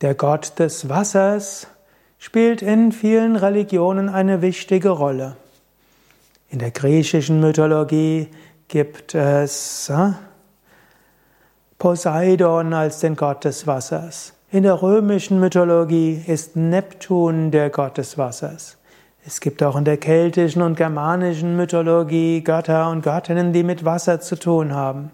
Der Gott des Wassers spielt in vielen Religionen eine wichtige Rolle. In der griechischen Mythologie gibt es äh, Poseidon als den Gott des Wassers. In der römischen Mythologie ist Neptun der Gott des Wassers. Es gibt auch in der keltischen und germanischen Mythologie Götter und Göttinnen, die mit Wasser zu tun haben.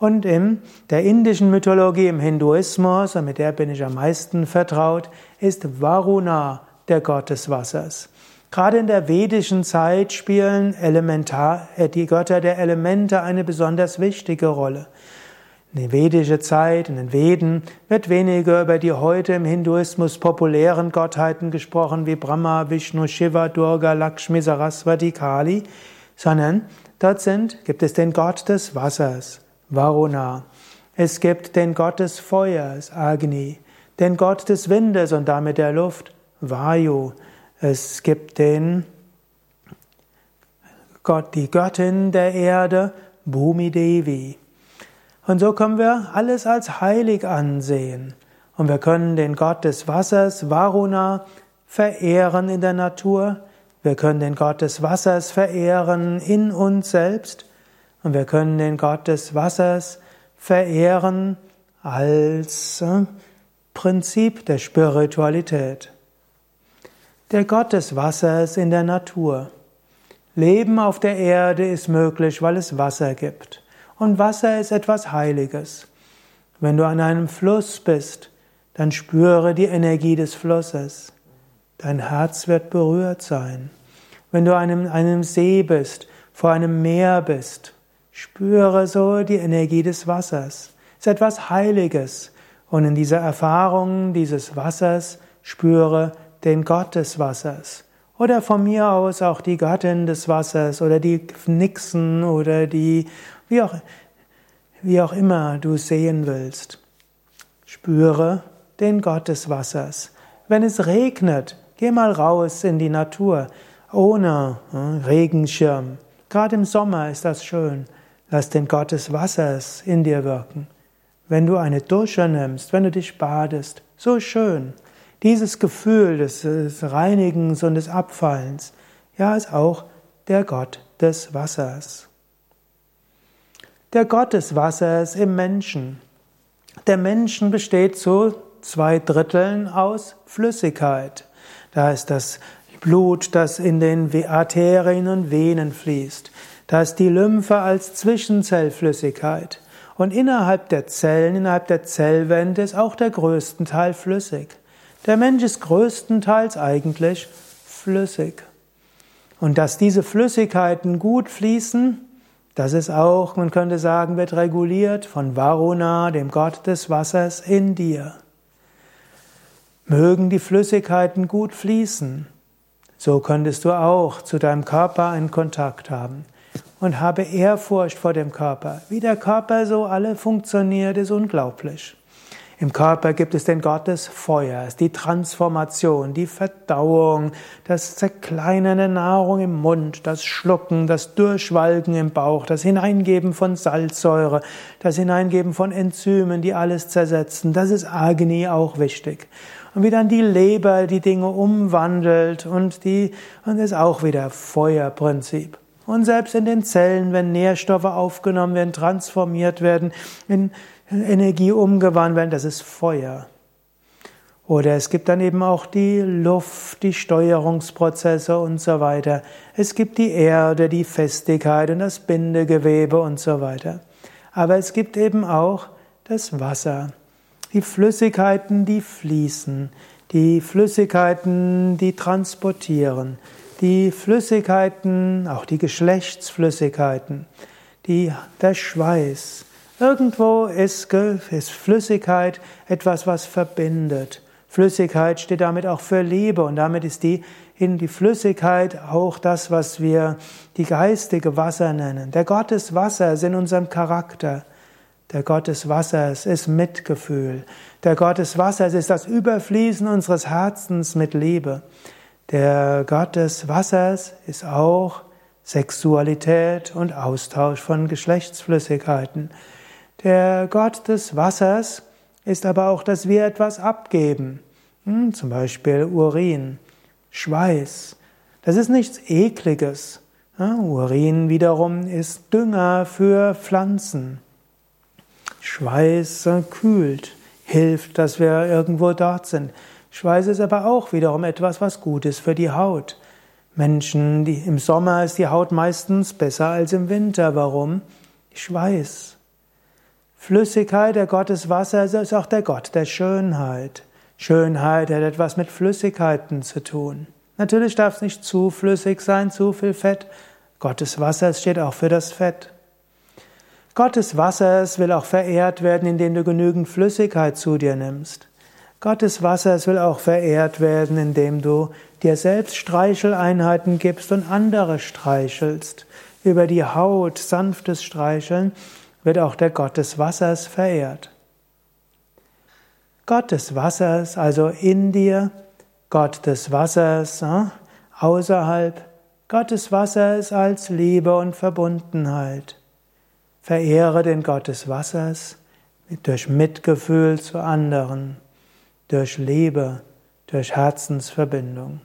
Und in der indischen Mythologie, im Hinduismus, und mit der bin ich am meisten vertraut, ist Varuna der Gott des Wassers. Gerade in der vedischen Zeit spielen Elementar, äh, die Götter der Elemente eine besonders wichtige Rolle. In der vedischen Zeit, in den Veden, wird weniger über die heute im Hinduismus populären Gottheiten gesprochen, wie Brahma, Vishnu, Shiva, Durga, Lakshmi, Saraswati, Kali, sondern dort sind, gibt es den Gott des Wassers. Varuna. Es gibt den Gott des Feuers, Agni, den Gott des Windes und damit der Luft, Vayu. Es gibt den Gott, die Göttin der Erde, Bhumi Devi. Und so können wir alles als heilig ansehen. Und wir können den Gott des Wassers, Varuna, verehren in der Natur. Wir können den Gott des Wassers verehren in uns selbst. Und wir können den Gott des Wassers verehren als äh, Prinzip der Spiritualität. Der Gott des Wassers in der Natur. Leben auf der Erde ist möglich, weil es Wasser gibt. Und Wasser ist etwas Heiliges. Wenn du an einem Fluss bist, dann spüre die Energie des Flusses. Dein Herz wird berührt sein. Wenn du an einem, einem See bist, vor einem Meer bist, Spüre so die Energie des Wassers. Es ist etwas Heiliges. Und in dieser Erfahrung dieses Wassers spüre den Gott des Wassers. Oder von mir aus auch die Gattin des Wassers oder die Nixen oder die, wie auch, wie auch immer du sehen willst. Spüre den Gott des Wassers. Wenn es regnet, geh mal raus in die Natur ohne hm, Regenschirm. Gerade im Sommer ist das schön. Lass den Gott des Wassers in dir wirken. Wenn du eine Dusche nimmst, wenn du dich badest, so schön. Dieses Gefühl des, des Reinigens und des Abfallens, ja, ist auch der Gott des Wassers. Der Gott des Wassers im Menschen. Der Menschen besteht zu zwei Dritteln aus Flüssigkeit. Da ist das Blut, das in den Arterien und Venen fließt. Da ist die Lymphe als Zwischenzellflüssigkeit. Und innerhalb der Zellen, innerhalb der Zellwände ist auch der größte Teil flüssig. Der Mensch ist größtenteils eigentlich flüssig. Und dass diese Flüssigkeiten gut fließen, das ist auch, man könnte sagen, wird reguliert von Varuna, dem Gott des Wassers in dir. Mögen die Flüssigkeiten gut fließen. So könntest du auch zu deinem Körper einen Kontakt haben und habe Ehrfurcht vor dem Körper. Wie der Körper so alle funktioniert, ist unglaublich. Im Körper gibt es den Gott des Feuers, die Transformation, die Verdauung, das Zerkleinern der Nahrung im Mund, das Schlucken, das Durchwalken im Bauch, das Hineingeben von Salzsäure, das Hineingeben von Enzymen, die alles zersetzen. Das ist Agni auch wichtig. Und wie dann die Leber die Dinge umwandelt und die, und ist auch wieder Feuerprinzip. Und selbst in den Zellen, wenn Nährstoffe aufgenommen werden, transformiert werden, in Energie umgewandelt werden, das ist Feuer. Oder es gibt dann eben auch die Luft, die Steuerungsprozesse und so weiter. Es gibt die Erde, die Festigkeit und das Bindegewebe und so weiter. Aber es gibt eben auch das Wasser, die Flüssigkeiten, die fließen, die Flüssigkeiten, die transportieren, die Flüssigkeiten, auch die Geschlechtsflüssigkeiten, die, der Schweiß. Irgendwo ist, ist Flüssigkeit etwas, was verbindet. Flüssigkeit steht damit auch für Liebe und damit ist die, in die Flüssigkeit auch das, was wir die geistige Wasser nennen. Der Gott des Wassers in unserem Charakter. Der Gott des Wassers ist Mitgefühl. Der Gott des Wassers ist das Überfließen unseres Herzens mit Liebe. Der Gott des Wassers ist auch Sexualität und Austausch von Geschlechtsflüssigkeiten. Der Gott des Wassers ist aber auch, dass wir etwas abgeben. Hm, zum Beispiel Urin, Schweiß. Das ist nichts Ekliges. Ja, Urin wiederum ist Dünger für Pflanzen. Schweiß kühlt, hilft, dass wir irgendwo dort sind. Schweiß ist aber auch wiederum etwas, was gut ist für die Haut. Menschen, die im Sommer ist die Haut meistens besser als im Winter. Warum? Schweiß. Flüssigkeit, der Gott des Wassers, ist auch der Gott der Schönheit. Schönheit hat etwas mit Flüssigkeiten zu tun. Natürlich darf es nicht zu flüssig sein, zu viel Fett. Gottes Wassers steht auch für das Fett. Gottes Wassers will auch verehrt werden, indem du genügend Flüssigkeit zu dir nimmst. Gottes Wassers will auch verehrt werden, indem du dir selbst Streicheleinheiten gibst und andere streichelst. Über die Haut sanftes Streicheln wird auch der Gott des Wassers verehrt. Gott des Wassers, also in dir, Gott des Wassers außerhalb, Gott des Wassers als Liebe und Verbundenheit. Verehre den Gott des Wassers durch Mitgefühl zu anderen, durch Liebe, durch Herzensverbindung.